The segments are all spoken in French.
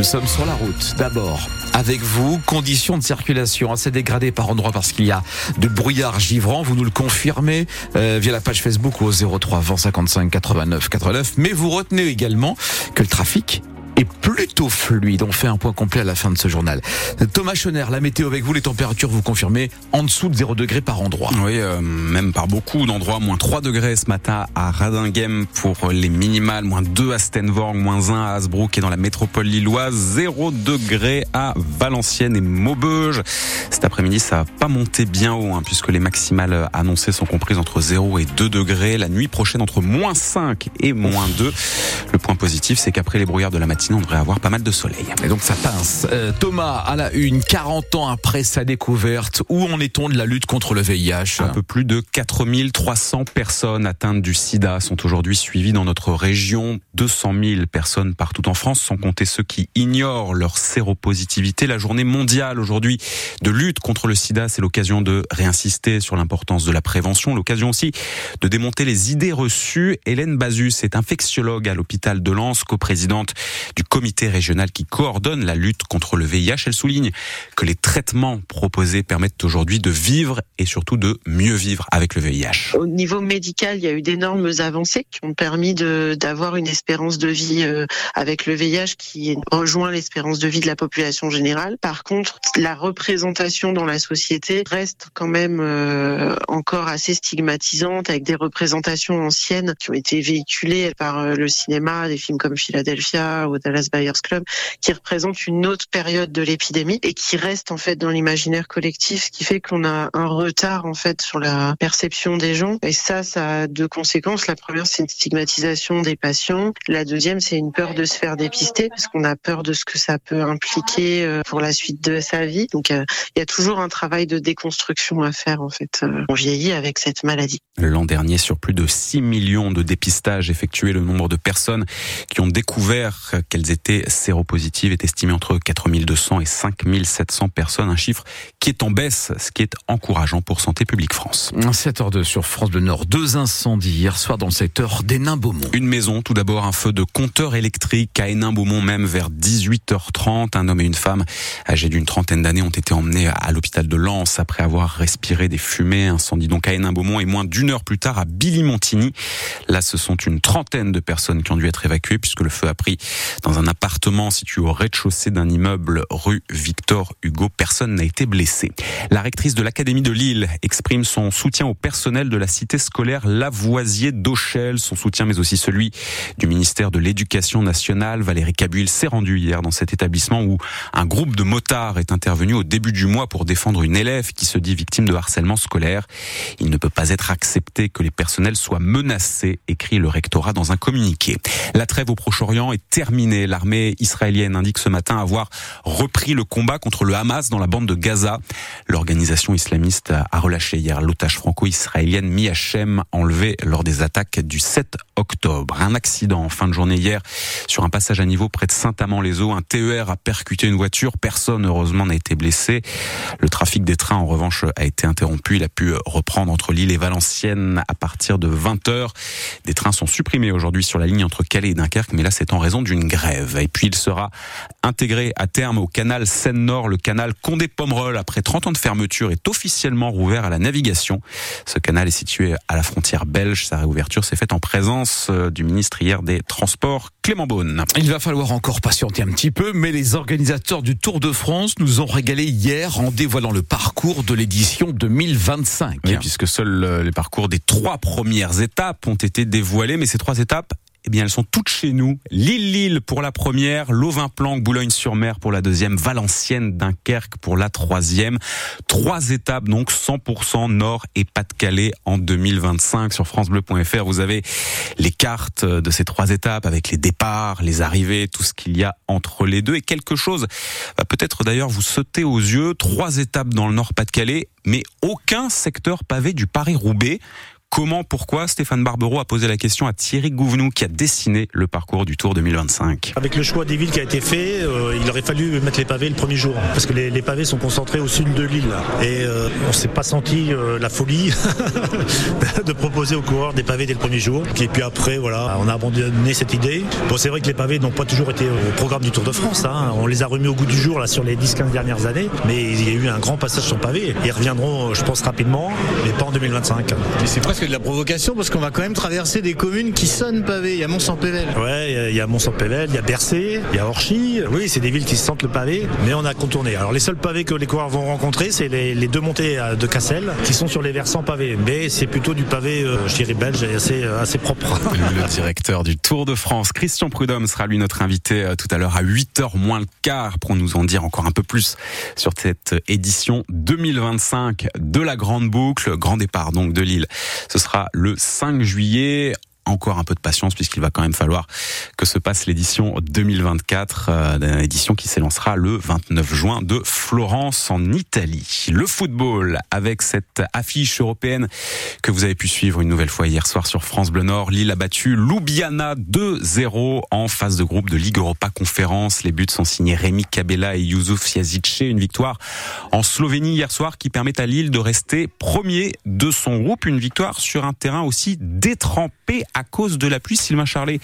Nous sommes sur la route. D'abord, avec vous, conditions de circulation assez dégradées par endroits parce qu'il y a de brouillard givrant. Vous nous le confirmez euh, via la page Facebook au 03 20 55 89 89. Mais vous retenez également que le trafic plutôt fluide. On fait un point complet à la fin de ce journal. Thomas Schoner, la météo avec vous, les températures vous confirmez en dessous de 0 degrés par endroit. Oui, euh, même par beaucoup d'endroits, moins 3 degrés ce matin à Radinghem pour les minimales, moins 2 à Stenvorg, moins 1 à Hasbrook et dans la métropole lilloise, 0 degrés à Valenciennes et Maubeuge. Cet après-midi, ça va pas monter bien haut hein, puisque les maximales annoncées sont comprises entre 0 et 2 degrés. La nuit prochaine entre moins 5 et moins 2. Point positif, c'est qu'après les brouillards de la matinée, on devrait avoir pas mal de soleil. Et donc ça pince. Euh, Thomas, à la une, 40 ans après sa découverte, où en est-on de la lutte contre le VIH Un peu plus de 4300 personnes atteintes du sida sont aujourd'hui suivies dans notre région. 200 000 personnes partout en France, sans compter ceux qui ignorent leur séropositivité. La journée mondiale aujourd'hui de lutte contre le sida, c'est l'occasion de réinsister sur l'importance de la prévention, l'occasion aussi de démonter les idées reçues. Hélène Bazus est infectiologue à l'hôpital de Lens, coprésidente du comité régional qui coordonne la lutte contre le VIH. Elle souligne que les traitements proposés permettent aujourd'hui de vivre et surtout de mieux vivre avec le VIH. Au niveau médical, il y a eu d'énormes avancées qui ont permis d'avoir une espérance de vie euh, avec le VIH qui rejoint l'espérance de vie de la population générale. Par contre, la représentation dans la société reste quand même euh, encore assez stigmatisante avec des représentations anciennes qui ont été véhiculées par euh, le cinéma, des films comme Philadelphia ou Dallas Buyers Club, qui représentent une autre période de l'épidémie et qui reste en fait dans l'imaginaire collectif, ce qui fait qu'on a un retard en fait sur la perception des gens. Et ça, ça a deux conséquences. La première, c'est une stigmatisation des patients. La deuxième, c'est une peur de se faire dépister parce qu'on a peur de ce que ça peut impliquer euh, pour la suite de sa vie. Donc, euh, il y a toujours un travail de déconstruction à faire en fait. Euh, on vieillit avec cette maladie. L'an dernier, sur plus de 6 millions de dépistages effectués, le nombre de personnes qui ont découvert qu'elles étaient séropositives est estimé entre 4200 et 5700 personnes, un chiffre qui est en baisse, ce qui est encourageant pour Santé publique France. 7h02 sur France Bleu Nord, deux incendies hier soir dans le secteur d'Hénin-Beaumont. Une maison, tout d'abord un feu de compteur électrique à Hénin-Beaumont même vers 18h30. Un homme et une femme âgés d'une trentaine d'années ont été emmenés à l'hôpital de Lens après avoir respiré des fumées. Incendie donc à Hénin-Beaumont et moins d'une heure plus tard à Billy-Montigny. Là, ce sont une trentaine de personnes qui ont dû être évacuées puisque le feu a pris dans un appartement situé au rez-de-chaussée d'un immeuble rue Victor Hugo. Personne n'a été blessé. La rectrice de l'Académie de Lille exprime son soutien au personnel de la cité scolaire Lavoisier d'Auchel, son soutien mais aussi celui du ministère de l'Éducation nationale. Valérie Cabuil s'est rendue hier dans cet établissement où un groupe de motards est intervenu au début du mois pour défendre une élève qui se dit victime de harcèlement scolaire. Il ne peut pas être accepté que les personnels soient menacés, écrit le rectorat dans un communiqué. La trêve au Proche-Orient est terminée. L'armée israélienne indique ce matin avoir repris le combat contre le Hamas dans la bande de Gaza. L'organisation islamiste a relâché hier l'otage franco-israélienne Miachem enlevé lors des attaques du 7 octobre. Un accident en fin de journée hier sur un passage à niveau près de Saint-Amand-les-Eaux. Un TER a percuté une voiture. Personne, heureusement, n'a été blessé. Le trafic des trains, en revanche, a été interrompu. Il a pu reprendre entre Lille et Valenciennes à partir de 20 heures. Des trains sont supprimés aujourd'hui sur la ligne entre Calais et Dunkerque, mais là, c'est en raison d'une grève. Et puis, il sera intégré à terme au canal Seine-Nord. Le canal Condé-Pomerol, après 30 ans de fermeture, est officiellement rouvert à la navigation. Ce canal est situé à la frontière belge. Sa réouverture s'est faite en présence euh, du ministre hier des Transports, Clément Beaune. Il va falloir encore patienter un petit peu, mais les organisateurs du Tour de France nous ont régalé hier en dévoilant le parcours de l'édition 2025. Oui, puisque seuls euh, les parcours des trois premières étapes ont été dévoilés, mais ces trois étapes eh bien, elles sont toutes chez nous. Lille-Lille pour la première, Lovin-Planck, Boulogne-sur-Mer pour la deuxième, Valenciennes, Dunkerque pour la troisième. Trois étapes, donc 100% Nord et Pas-de-Calais en 2025. Sur francebleu.fr, vous avez les cartes de ces trois étapes avec les départs, les arrivées, tout ce qu'il y a entre les deux. Et quelque chose va peut-être d'ailleurs vous sauter aux yeux. Trois étapes dans le Nord Pas-de-Calais, mais aucun secteur pavé du Paris-Roubaix Comment, pourquoi Stéphane Barbero a posé la question à Thierry Gouvenou qui a dessiné le parcours du Tour 2025. Avec le choix des villes qui a été fait, euh, il aurait fallu mettre les pavés le premier jour parce que les, pavés sont concentrés au sud de l'île et euh, on s'est pas senti euh, la folie de proposer aux coureurs des pavés dès le premier jour. Et puis après, voilà, on a abandonné cette idée. Bon, c'est vrai que les pavés n'ont pas toujours été au programme du Tour de France. Hein. On les a remis au goût du jour là sur les 10-15 dernières années, mais il y a eu un grand passage sur pavé. Ils reviendront, je pense, rapidement, mais pas en 2025. c'est presque de la provocation parce qu'on va quand même traverser des communes qui sonnent pavés. Il y a Mont-Saint-Pével. Ouais, il y a Mont-Saint-Pével, il y a Bercé, il y a Orchy. Oui, c'est des villes qui sentent le pavé, mais on a contourné. Alors les seuls pavés que les coureurs vont rencontrer, c'est les, deux montées de Cassel qui sont sur les versants pavés. Mais c'est plutôt du pavé, euh, je dirais, belge et assez, euh, assez propre. Le directeur du Tour de France, Christian Prudhomme, sera lui notre invité euh, tout à l'heure à 8h moins le quart pour nous en dire encore un peu plus sur cette édition 2025 de la Grande Boucle. Grand départ donc de Lille. Ce sera le 5 juillet encore un peu de patience puisqu'il va quand même falloir que se passe l'édition 2024, euh, édition qui s'élancera le 29 juin de Florence en Italie. Le football avec cette affiche européenne que vous avez pu suivre une nouvelle fois hier soir sur France Bleu Nord. Lille a battu Ljubljana 2-0 en phase de groupe de Ligue Europa Conférence. Les buts sont signés Rémi Cabella et Youssouf Yazice. Une victoire en Slovénie hier soir qui permet à Lille de rester premier de son groupe. Une victoire sur un terrain aussi détrempé à cause de la pluie. Sylvain Charlet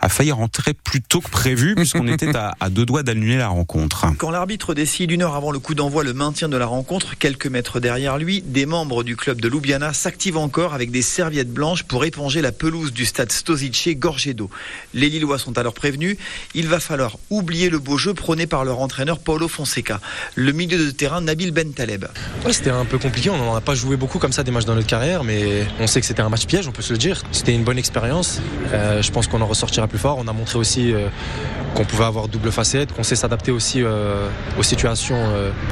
a failli rentrer plus tôt que prévu puisqu'on était à, deux doigts d'annuler la rencontre. Quand l'arbitre décide une heure avant le coup d'envoi le maintien de la rencontre, quelques mètres derrière lui, des membres du club de Ljubljana s'activent encore avec des serviettes blanches pour éponger la pelouse du stade Stosice gorgée d'eau. Les Lillois sont alors prévenus. Il va falloir oublier le beau jeu prôné par leur entraîneur Paulo Fonseca. Le milieu de terrain Nabil Bentaleb. c'était un peu compliqué. On n'en a pas joué beaucoup comme ça des matchs dans notre carrière, mais on sait que c'était un match piège, on peut se le dire. C'était une bonne expérience euh, je pense qu'on en ressortira plus fort. On a montré aussi euh, qu'on pouvait avoir double facette, qu'on sait s'adapter aussi euh, aux situations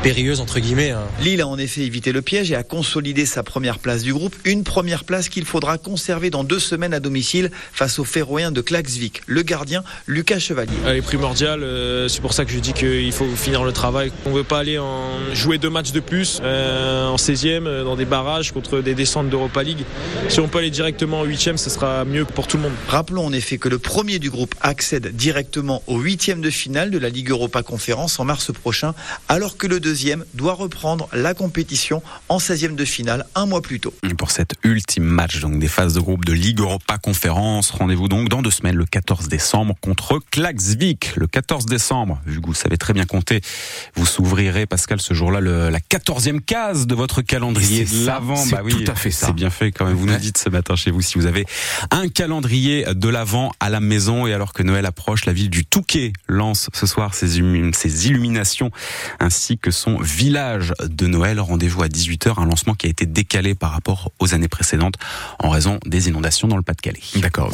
périlleuses entre guillemets. Hein. Lille a en effet évité le piège et a consolidé sa première place du groupe, une première place qu'il faudra conserver dans deux semaines à domicile face aux Féroïens de Klaxvik. Le gardien Lucas Chevalier. Elle est primordiale, c'est pour ça que je dis qu'il faut finir le travail. On ne veut pas aller en jouer deux matchs de plus en 16e dans des barrages contre des descentes d'Europa League. Si on peut aller directement en 8e, ce sera mieux pour tout le monde. Rappelons en effet que le premier du groupe accède directement au huitième de finale de la Ligue Europa Conférence en mars prochain, alors que le deuxième doit reprendre la compétition en 16e de finale un mois plus tôt. pour cet ultime match donc des phases de groupe de Ligue Europa Conférence, rendez-vous donc dans deux semaines le 14 décembre contre Klaxvik. Le 14 décembre, vu que vous savez très bien compter, vous s'ouvrirez Pascal ce jour-là la 14e case de votre calendrier de l'avant. Bah oui, tout à fait ça. C'est bien fait quand même. Vous nous dites ce matin chez vous si vous avez un un calendrier de l'avant à la maison et alors que Noël approche, la ville du Touquet lance ce soir ses, illuminations ainsi que son village de Noël. Rendez-vous à 18h, un lancement qui a été décalé par rapport aux années précédentes en raison des inondations dans le Pas-de-Calais. D'accord.